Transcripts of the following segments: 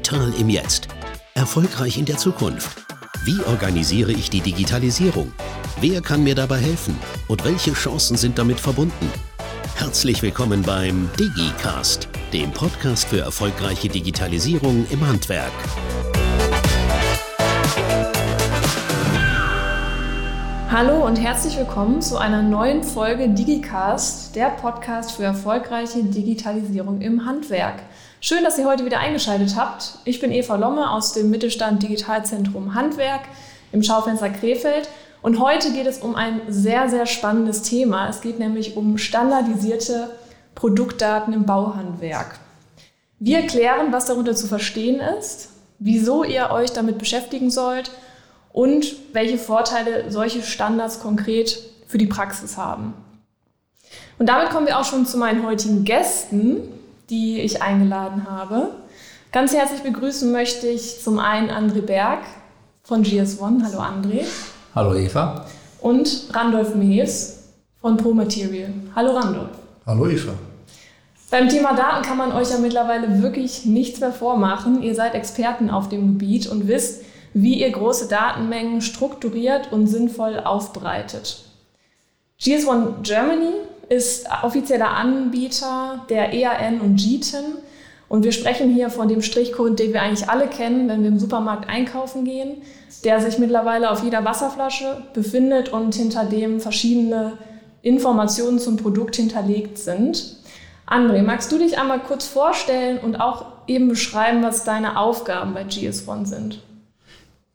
Digital im Jetzt. Erfolgreich in der Zukunft. Wie organisiere ich die Digitalisierung? Wer kann mir dabei helfen? Und welche Chancen sind damit verbunden? Herzlich willkommen beim DigiCast, dem Podcast für erfolgreiche Digitalisierung im Handwerk. Hallo und herzlich willkommen zu einer neuen Folge DigiCast, der Podcast für erfolgreiche Digitalisierung im Handwerk. Schön, dass ihr heute wieder eingeschaltet habt. Ich bin Eva Lomme aus dem Mittelstand Digitalzentrum Handwerk im Schaufenster Krefeld und heute geht es um ein sehr, sehr spannendes Thema. Es geht nämlich um standardisierte Produktdaten im Bauhandwerk. Wir erklären, was darunter zu verstehen ist, wieso ihr euch damit beschäftigen sollt und welche Vorteile solche Standards konkret für die Praxis haben. Und damit kommen wir auch schon zu meinen heutigen Gästen, die ich eingeladen habe. Ganz herzlich begrüßen möchte ich zum einen André Berg von GS1. Hallo André. Hallo Eva. Und Randolph Mees von ProMaterial. Hallo Randolph. Hallo Eva. Beim Thema Daten kann man euch ja mittlerweile wirklich nichts mehr vormachen. Ihr seid Experten auf dem Gebiet und wisst, wie ihr große Datenmengen strukturiert und sinnvoll aufbereitet. GS1 Germany ist offizieller Anbieter der EAN und GTIN und wir sprechen hier von dem Strichcode, den wir eigentlich alle kennen, wenn wir im Supermarkt einkaufen gehen, der sich mittlerweile auf jeder Wasserflasche befindet und hinter dem verschiedene Informationen zum Produkt hinterlegt sind. André, magst du dich einmal kurz vorstellen und auch eben beschreiben, was deine Aufgaben bei GS1 sind?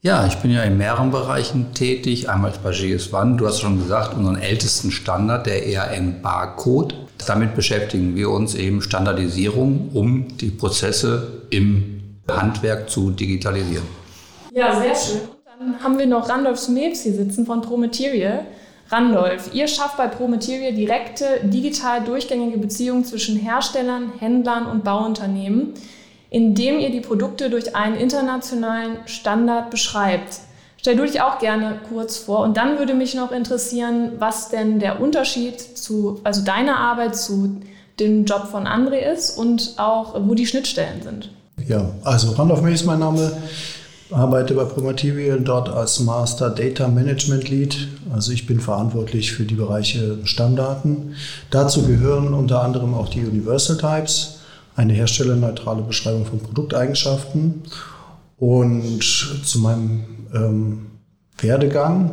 Ja, ich bin ja in mehreren Bereichen tätig. Einmal bei GS1, du hast schon gesagt, unseren ältesten Standard, der ERN Barcode. Damit beschäftigen wir uns eben Standardisierung, um die Prozesse im Handwerk zu digitalisieren. Ja, sehr schön. Dann haben wir noch Randolph Smebs hier sitzen von ProMaterial. Randolph, ihr schafft bei ProMaterial direkte, digital durchgängige Beziehungen zwischen Herstellern, Händlern und Bauunternehmen indem ihr die Produkte durch einen internationalen Standard beschreibt. Stell du dich auch gerne kurz vor und dann würde mich noch interessieren, was denn der Unterschied zu, also deiner Arbeit zu dem Job von André ist und auch, wo die Schnittstellen sind. Ja, also Randolph May ist mein Name, arbeite bei Promaterial dort als Master Data Management Lead. Also ich bin verantwortlich für die Bereiche Stammdaten. Dazu gehören unter anderem auch die Universal Types eine herstellerneutrale Beschreibung von Produkteigenschaften. Und zu meinem ähm, Werdegang.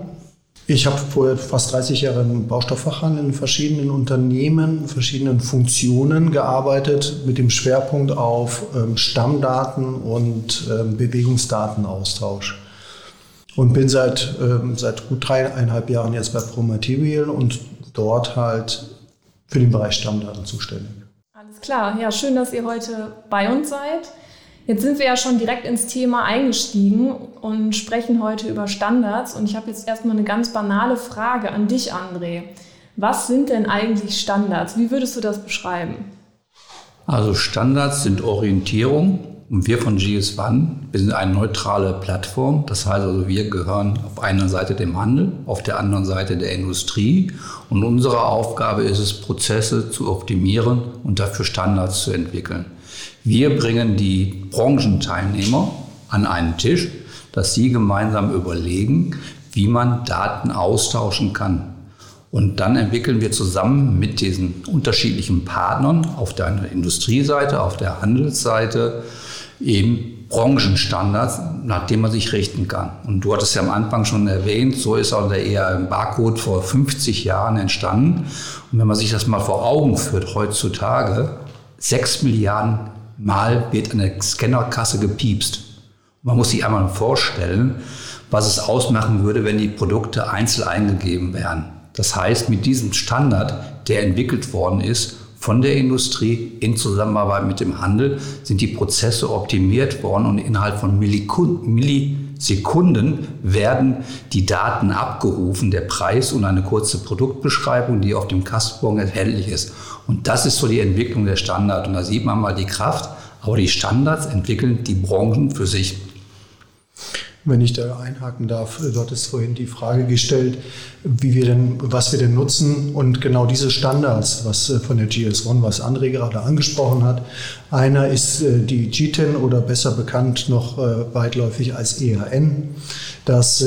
Ich habe vorher fast 30 Jahre im Baustofffachhandel in verschiedenen Unternehmen, verschiedenen Funktionen gearbeitet, mit dem Schwerpunkt auf ähm, Stammdaten und ähm, Bewegungsdatenaustausch. Und bin seit, ähm, seit gut dreieinhalb Jahren jetzt bei ProMaterial und dort halt für den Bereich Stammdaten zuständig klar. Ja, schön, dass ihr heute bei uns seid. Jetzt sind wir ja schon direkt ins Thema eingestiegen und sprechen heute über Standards. Und ich habe jetzt erstmal eine ganz banale Frage an dich, André. Was sind denn eigentlich Standards? Wie würdest du das beschreiben? Also Standards sind Orientierung und wir von GS1, wir sind eine neutrale Plattform. Das heißt also, wir gehören auf einer Seite dem Handel, auf der anderen Seite der Industrie. Und unsere Aufgabe ist es, Prozesse zu optimieren und dafür Standards zu entwickeln. Wir bringen die Branchenteilnehmer an einen Tisch, dass sie gemeinsam überlegen, wie man Daten austauschen kann. Und dann entwickeln wir zusammen mit diesen unterschiedlichen Partnern auf der Industrieseite, auf der Handelsseite eben Branchenstandards, nach denen man sich richten kann. Und du hattest ja am Anfang schon erwähnt, so ist auch der ERM Barcode vor 50 Jahren entstanden. Und wenn man sich das mal vor Augen führt, heutzutage, 6 Milliarden Mal wird eine Scannerkasse gepiepst. Man muss sich einmal vorstellen, was es ausmachen würde, wenn die Produkte einzeln eingegeben wären. Das heißt, mit diesem Standard, der entwickelt worden ist, von der Industrie in Zusammenarbeit mit dem Handel sind die Prozesse optimiert worden und innerhalb von Millisekunden werden die Daten abgerufen, der Preis und eine kurze Produktbeschreibung, die auf dem Kastenbon erhältlich ist. Und das ist so die Entwicklung der Standards. Und da sieht man mal die Kraft, aber die Standards entwickeln die Branchen für sich. Wenn ich da einhaken darf, du hattest vorhin die Frage gestellt, wie wir denn, was wir denn nutzen und genau diese Standards, was äh, von der GS1, was André gerade angesprochen hat. Einer ist äh, die GTIN oder besser bekannt noch äh, weitläufig als ERN, dass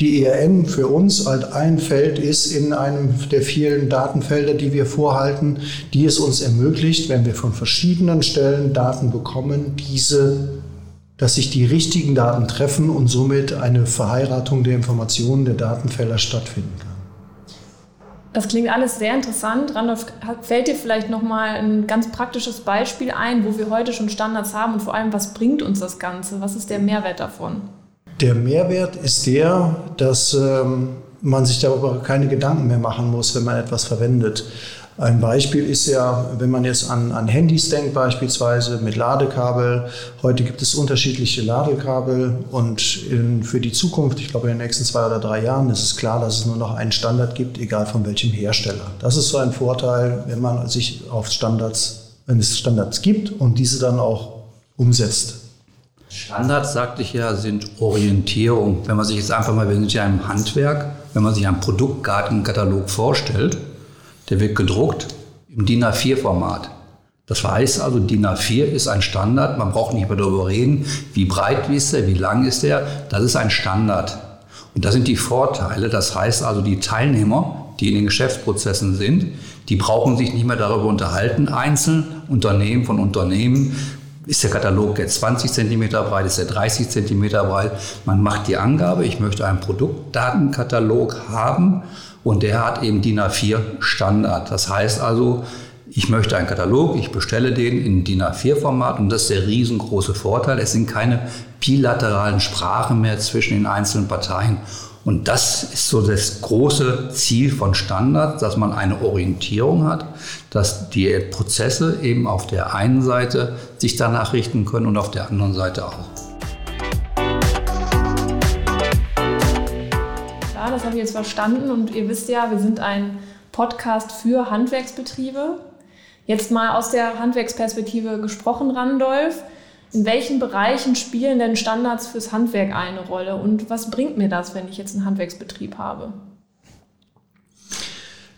die ERN für uns halt ein Feld ist in einem der vielen Datenfelder, die wir vorhalten, die es uns ermöglicht, wenn wir von verschiedenen Stellen Daten bekommen, diese dass sich die richtigen Daten treffen und somit eine Verheiratung der Informationen der Datenfelder stattfinden kann. Das klingt alles sehr interessant. Randolph, fällt dir vielleicht noch mal ein ganz praktisches Beispiel ein, wo wir heute schon Standards haben und vor allem, was bringt uns das Ganze? Was ist der Mehrwert davon? Der Mehrwert ist der, dass ähm, man sich darüber keine Gedanken mehr machen muss, wenn man etwas verwendet. Ein Beispiel ist ja, wenn man jetzt an, an Handys denkt, beispielsweise mit Ladekabel. Heute gibt es unterschiedliche Ladekabel und in, für die Zukunft, ich glaube in den nächsten zwei oder drei Jahren, ist es klar, dass es nur noch einen Standard gibt, egal von welchem Hersteller. Das ist so ein Vorteil, wenn man sich auf Standards, wenn es Standards gibt und diese dann auch umsetzt. Standards, sagte ich ja, sind Orientierung. Wenn man sich jetzt einfach mal, wir sind ja im Handwerk, wenn man sich einen Produktgartenkatalog vorstellt, der wird gedruckt im DIN A4-Format. Das heißt also, DIN A4 ist ein Standard. Man braucht nicht mehr darüber reden, wie breit ist der, wie lang ist der. Das ist ein Standard. Und das sind die Vorteile. Das heißt also, die Teilnehmer, die in den Geschäftsprozessen sind, die brauchen sich nicht mehr darüber unterhalten, einzeln, Unternehmen von Unternehmen. Ist der Katalog jetzt 20 cm breit, ist er 30 cm breit? Man macht die Angabe, ich möchte einen Produktdatenkatalog haben und der hat eben DIN A4 Standard. Das heißt also, ich möchte einen Katalog, ich bestelle den in DIN A4-Format und das ist der riesengroße Vorteil. Es sind keine bilateralen Sprachen mehr zwischen den einzelnen Parteien. Und das ist so das große Ziel von Standards, dass man eine Orientierung hat, dass die Prozesse eben auf der einen Seite sich danach richten können und auf der anderen Seite auch. das habe ich jetzt verstanden. Und ihr wisst ja, wir sind ein Podcast für Handwerksbetriebe. Jetzt mal aus der Handwerksperspektive gesprochen, Randolph. In welchen Bereichen spielen denn Standards fürs Handwerk eine Rolle? Und was bringt mir das, wenn ich jetzt einen Handwerksbetrieb habe?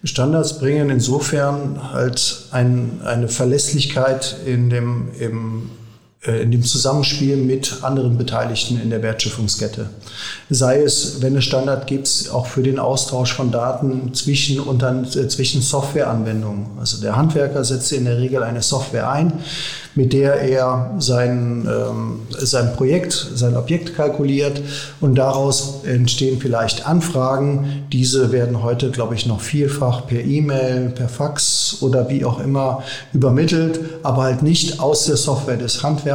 Standards bringen insofern halt ein, eine Verlässlichkeit in dem, im in dem Zusammenspiel mit anderen Beteiligten in der Wertschöpfungskette. Sei es, wenn es Standard gibt, auch für den Austausch von Daten zwischen, und dann, äh, zwischen Softwareanwendungen. Also der Handwerker setzt in der Regel eine Software ein, mit der er sein, ähm, sein Projekt, sein Objekt kalkuliert und daraus entstehen vielleicht Anfragen. Diese werden heute, glaube ich, noch vielfach per E-Mail, per Fax oder wie auch immer übermittelt, aber halt nicht aus der Software des Handwerkers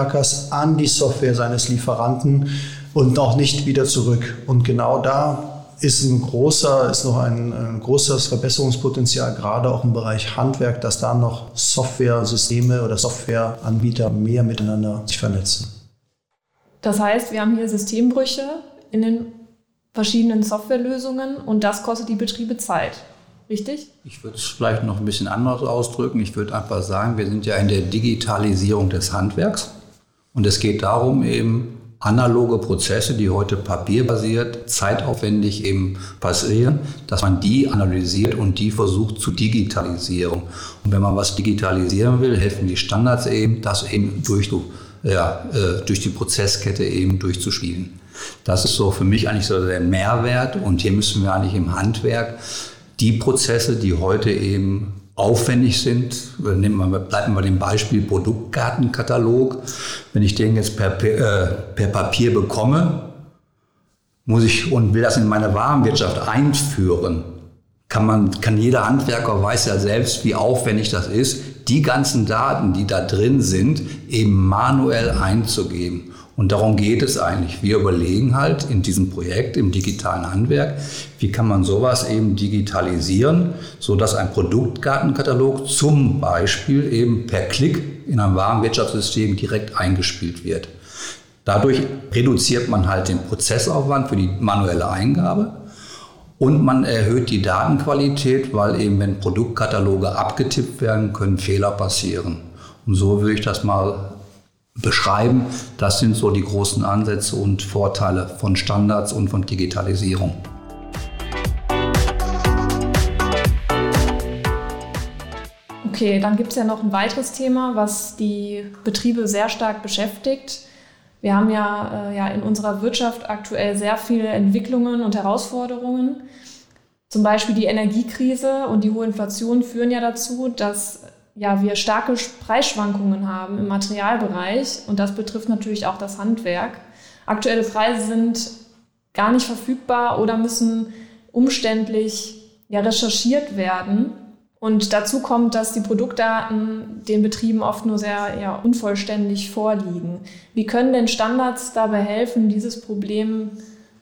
an die Software seines Lieferanten und auch nicht wieder zurück. Und genau da ist ein großer, ist noch ein, ein, großes Verbesserungspotenzial, gerade auch im Bereich Handwerk, dass da noch Software-Systeme oder Softwareanbieter mehr miteinander sich vernetzen. Das heißt, wir haben hier Systembrüche in den verschiedenen Softwarelösungen und das kostet die Betriebe Zeit. Richtig? Ich würde es vielleicht noch ein bisschen anders ausdrücken. Ich würde einfach sagen, wir sind ja in der Digitalisierung des Handwerks und es geht darum, eben analoge Prozesse, die heute papierbasiert, zeitaufwendig eben passieren, dass man die analysiert und die versucht zu digitalisieren. Und wenn man was digitalisieren will, helfen die Standards eben, das eben durch, ja, äh, durch die Prozesskette eben durchzuspielen. Das ist so für mich eigentlich so der Mehrwert und hier müssen wir eigentlich im Handwerk die Prozesse, die heute eben aufwendig sind. Nehmen wir, bleiben wir bei dem Beispiel Produktkartenkatalog. Wenn ich den jetzt per, äh, per Papier bekomme, muss ich und will das in meine Warenwirtschaft einführen, kann man, kann jeder Handwerker weiß ja selbst, wie aufwendig das ist, die ganzen Daten, die da drin sind, eben manuell einzugeben. Und darum geht es eigentlich. Wir überlegen halt in diesem Projekt im digitalen Handwerk, wie kann man sowas eben digitalisieren, sodass ein Produktgartenkatalog zum Beispiel eben per Klick in einem Warenwirtschaftssystem direkt eingespielt wird. Dadurch reduziert man halt den Prozessaufwand für die manuelle Eingabe und man erhöht die Datenqualität, weil eben wenn Produktkataloge abgetippt werden, können Fehler passieren. Und so würde ich das mal beschreiben. Das sind so die großen Ansätze und Vorteile von Standards und von Digitalisierung. Okay, dann gibt es ja noch ein weiteres Thema, was die Betriebe sehr stark beschäftigt. Wir haben ja, äh, ja in unserer Wirtschaft aktuell sehr viele Entwicklungen und Herausforderungen. Zum Beispiel die Energiekrise und die hohe Inflation führen ja dazu, dass ja, wir starke Preisschwankungen haben im Materialbereich und das betrifft natürlich auch das Handwerk. Aktuelle Preise sind gar nicht verfügbar oder müssen umständlich ja, recherchiert werden. Und dazu kommt, dass die Produktdaten den Betrieben oft nur sehr ja, unvollständig vorliegen. Wie können denn Standards dabei helfen, dieses Problem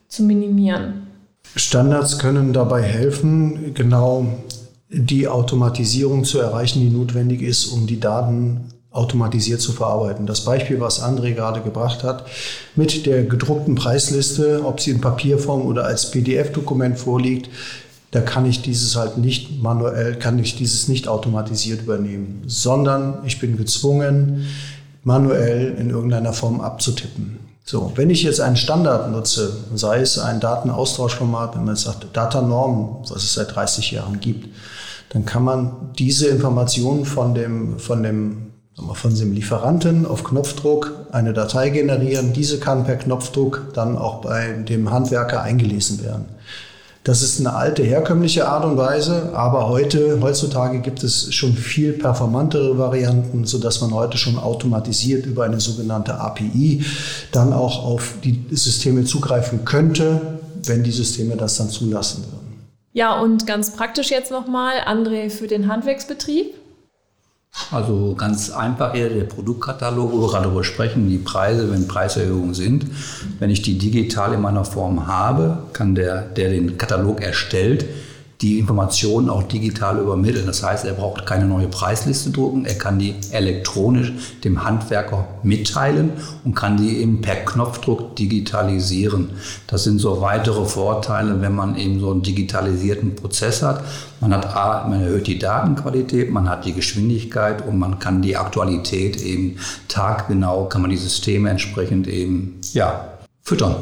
zu minimieren? Standards können dabei helfen, genau die Automatisierung zu erreichen, die notwendig ist, um die Daten automatisiert zu verarbeiten. Das Beispiel, was André gerade gebracht hat, mit der gedruckten Preisliste, ob sie in Papierform oder als PDF-Dokument vorliegt, da kann ich dieses halt nicht manuell, kann ich dieses nicht automatisiert übernehmen, sondern ich bin gezwungen, manuell in irgendeiner Form abzutippen. So, wenn ich jetzt einen Standard nutze, sei es ein Datenaustauschformat, wenn man sagt Datanorm, was es seit 30 Jahren gibt, dann kann man diese Informationen von dem, von dem, von dem Lieferanten auf Knopfdruck eine Datei generieren. Diese kann per Knopfdruck dann auch bei dem Handwerker eingelesen werden. Das ist eine alte, herkömmliche Art und Weise, aber heute, heutzutage gibt es schon viel performantere Varianten, sodass man heute schon automatisiert über eine sogenannte API dann auch auf die Systeme zugreifen könnte, wenn die Systeme das dann zulassen würden. Ja, und ganz praktisch jetzt nochmal, André, für den Handwerksbetrieb. Also ganz einfach hier der Produktkatalog, wo wir gerade darüber sprechen, die Preise, wenn Preiserhöhungen sind. Wenn ich die digital in meiner Form habe, kann der, der den Katalog erstellt, die Informationen auch digital übermitteln. Das heißt, er braucht keine neue Preisliste drucken, er kann die elektronisch dem Handwerker mitteilen und kann die eben per Knopfdruck digitalisieren. Das sind so weitere Vorteile, wenn man eben so einen digitalisierten Prozess hat. Man hat A, man erhöht die Datenqualität, man hat die Geschwindigkeit und man kann die Aktualität eben taggenau, kann man die Systeme entsprechend eben, ja, füttern.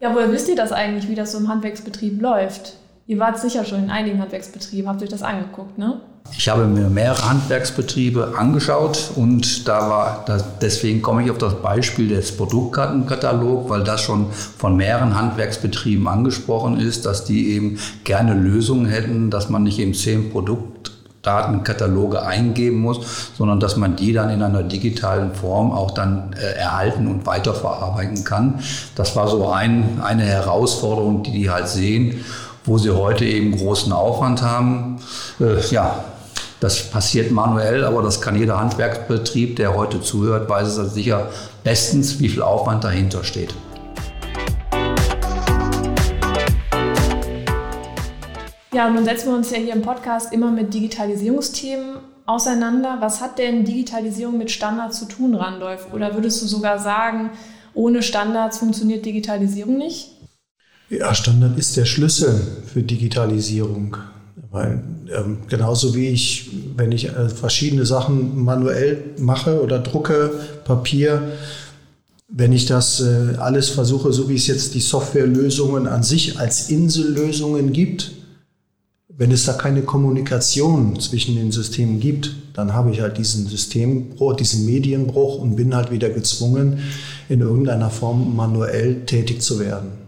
Ja, woher wisst ihr das eigentlich, wie das so im Handwerksbetrieb läuft? Ihr wart sicher schon in einigen Handwerksbetrieben, habt euch das angeguckt, ne? Ich habe mir mehrere Handwerksbetriebe angeschaut und da war, das, deswegen komme ich auf das Beispiel des Produktkartenkatalogs, weil das schon von mehreren Handwerksbetrieben angesprochen ist, dass die eben gerne Lösungen hätten, dass man nicht eben zehn Produktdatenkataloge eingeben muss, sondern dass man die dann in einer digitalen Form auch dann äh, erhalten und weiterverarbeiten kann. Das war so ein, eine Herausforderung, die die halt sehen wo sie heute eben großen Aufwand haben. Äh, ja, das passiert manuell, aber das kann jeder Handwerksbetrieb, der heute zuhört, weiß es sicher bestens, wie viel Aufwand dahinter steht. Ja, nun setzen wir uns ja hier im Podcast immer mit Digitalisierungsthemen auseinander. Was hat denn Digitalisierung mit Standards zu tun, Randolph? Oder würdest du sogar sagen, ohne Standards funktioniert Digitalisierung nicht? Ja, Standard ist der Schlüssel für Digitalisierung. Weil ähm, genauso wie ich, wenn ich äh, verschiedene Sachen manuell mache oder drucke, Papier, wenn ich das äh, alles versuche, so wie es jetzt die Softwarelösungen an sich als Insellösungen gibt, wenn es da keine Kommunikation zwischen den Systemen gibt, dann habe ich halt diesen Systembruch, diesen Medienbruch und bin halt wieder gezwungen, in irgendeiner Form manuell tätig zu werden.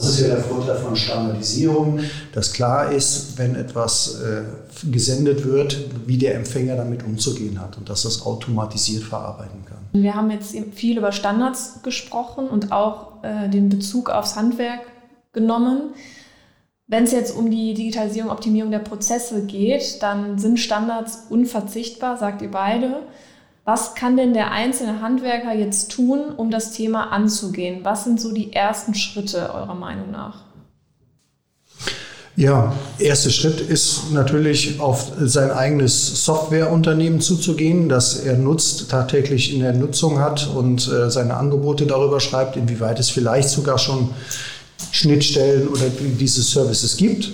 Das ist ja der Vorteil von Standardisierung, dass klar ist, wenn etwas äh, gesendet wird, wie der Empfänger damit umzugehen hat und dass das automatisiert verarbeiten kann. Wir haben jetzt viel über Standards gesprochen und auch äh, den Bezug aufs Handwerk genommen. Wenn es jetzt um die Digitalisierung, Optimierung der Prozesse geht, dann sind Standards unverzichtbar, sagt ihr beide. Was kann denn der einzelne Handwerker jetzt tun, um das Thema anzugehen? Was sind so die ersten Schritte eurer Meinung nach? Ja, erster Schritt ist natürlich auf sein eigenes Softwareunternehmen zuzugehen, das er nutzt, tagtäglich in der Nutzung hat und äh, seine Angebote darüber schreibt, inwieweit es vielleicht sogar schon Schnittstellen oder diese Services gibt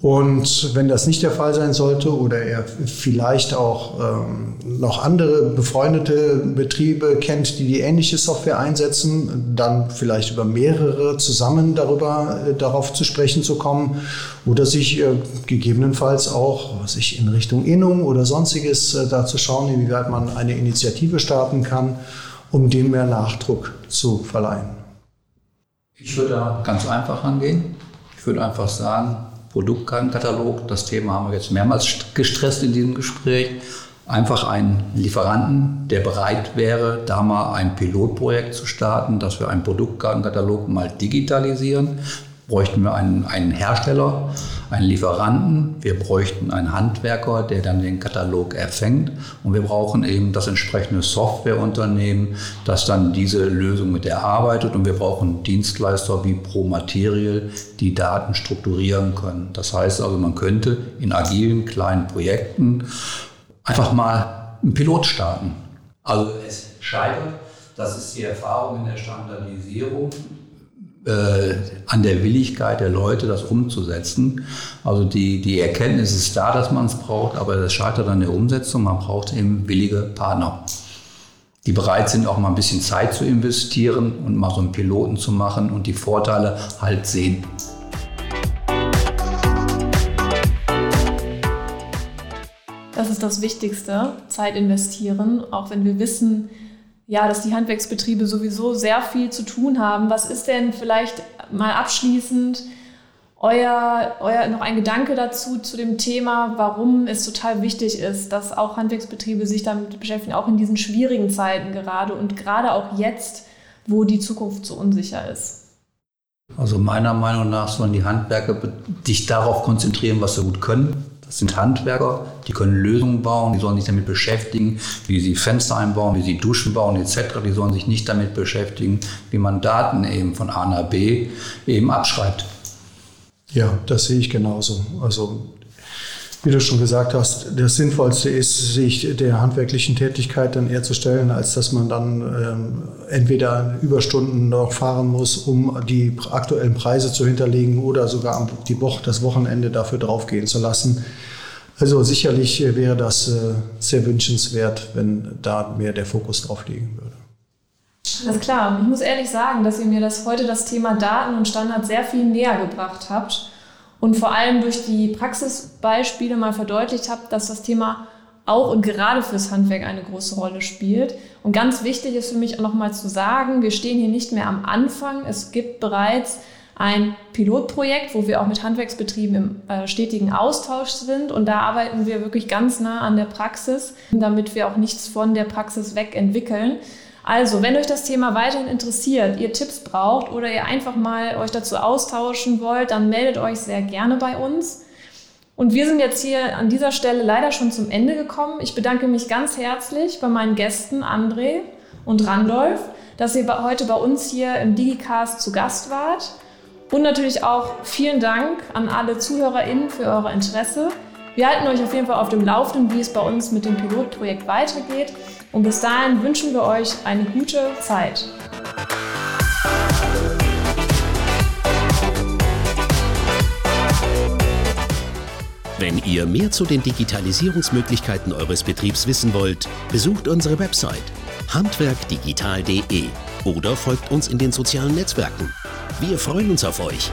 Und wenn das nicht der Fall sein sollte oder er vielleicht auch ähm, noch andere befreundete Betriebe kennt, die die ähnliche Software einsetzen, dann vielleicht über mehrere zusammen darüber äh, darauf zu sprechen zu kommen oder sich äh, gegebenenfalls auch sich in Richtung Innung oder sonstiges äh, da zu schauen, inwieweit man eine Initiative starten kann, um dem mehr Nachdruck zu verleihen. Ich würde da ganz einfach rangehen. Ich würde einfach sagen, Produktkatalog. Das Thema haben wir jetzt mehrmals gestresst in diesem Gespräch. Einfach einen Lieferanten, der bereit wäre, da mal ein Pilotprojekt zu starten, dass wir einen Produktkatalog mal digitalisieren bräuchten wir einen, einen Hersteller, einen Lieferanten, wir bräuchten einen Handwerker, der dann den Katalog erfängt. Und wir brauchen eben das entsprechende Softwareunternehmen, das dann diese Lösung mit erarbeitet. Und wir brauchen Dienstleister wie Pro Material, die Daten strukturieren können. Das heißt also, man könnte in agilen kleinen Projekten einfach mal einen Pilot starten. Also es scheitert, das ist die Erfahrung in der Standardisierung an der Willigkeit der Leute, das umzusetzen. Also die, die Erkenntnis ist da, dass man es braucht, aber das scheitert an der Umsetzung. Man braucht eben willige Partner, die bereit sind, auch mal ein bisschen Zeit zu investieren und mal so einen Piloten zu machen und die Vorteile halt sehen. Das ist das Wichtigste, Zeit investieren, auch wenn wir wissen, ja, dass die Handwerksbetriebe sowieso sehr viel zu tun haben. Was ist denn vielleicht mal abschließend euer, euer noch ein Gedanke dazu, zu dem Thema, warum es total wichtig ist, dass auch Handwerksbetriebe sich damit beschäftigen, auch in diesen schwierigen Zeiten gerade und gerade auch jetzt, wo die Zukunft so unsicher ist? Also meiner Meinung nach sollen die Handwerker sich darauf konzentrieren, was sie gut können das sind Handwerker, die können Lösungen bauen, die sollen sich damit beschäftigen, wie sie Fenster einbauen, wie sie Duschen bauen etc. Die sollen sich nicht damit beschäftigen, wie man Daten eben von A nach B eben abschreibt. Ja, das sehe ich genauso. Also wie du schon gesagt hast, das Sinnvollste ist, sich der handwerklichen Tätigkeit dann eher zu stellen, als dass man dann ähm, entweder Überstunden noch fahren muss, um die aktuellen Preise zu hinterlegen oder sogar die Woche, das Wochenende dafür draufgehen zu lassen. Also sicherlich wäre das äh, sehr wünschenswert, wenn da mehr der Fokus drauf liegen würde. Alles klar. Ich muss ehrlich sagen, dass ihr mir das heute das Thema Daten und Standards sehr viel näher gebracht habt und vor allem durch die Praxisbeispiele mal verdeutlicht habe, dass das Thema auch und gerade fürs Handwerk eine große Rolle spielt. Und ganz wichtig ist für mich auch nochmal zu sagen, wir stehen hier nicht mehr am Anfang. Es gibt bereits ein Pilotprojekt, wo wir auch mit Handwerksbetrieben im äh, stetigen Austausch sind. Und da arbeiten wir wirklich ganz nah an der Praxis, damit wir auch nichts von der Praxis weg entwickeln. Also, wenn euch das Thema weiterhin interessiert, ihr Tipps braucht oder ihr einfach mal euch dazu austauschen wollt, dann meldet euch sehr gerne bei uns. Und wir sind jetzt hier an dieser Stelle leider schon zum Ende gekommen. Ich bedanke mich ganz herzlich bei meinen Gästen André und Randolph, dass ihr heute bei uns hier im Digicast zu Gast wart. Und natürlich auch vielen Dank an alle ZuhörerInnen für eure Interesse. Wir halten euch auf jeden Fall auf dem Laufenden, wie es bei uns mit dem Pilotprojekt weitergeht. Und bis dahin wünschen wir euch eine gute Zeit. Wenn ihr mehr zu den Digitalisierungsmöglichkeiten eures Betriebs wissen wollt, besucht unsere Website handwerkdigital.de oder folgt uns in den sozialen Netzwerken. Wir freuen uns auf euch.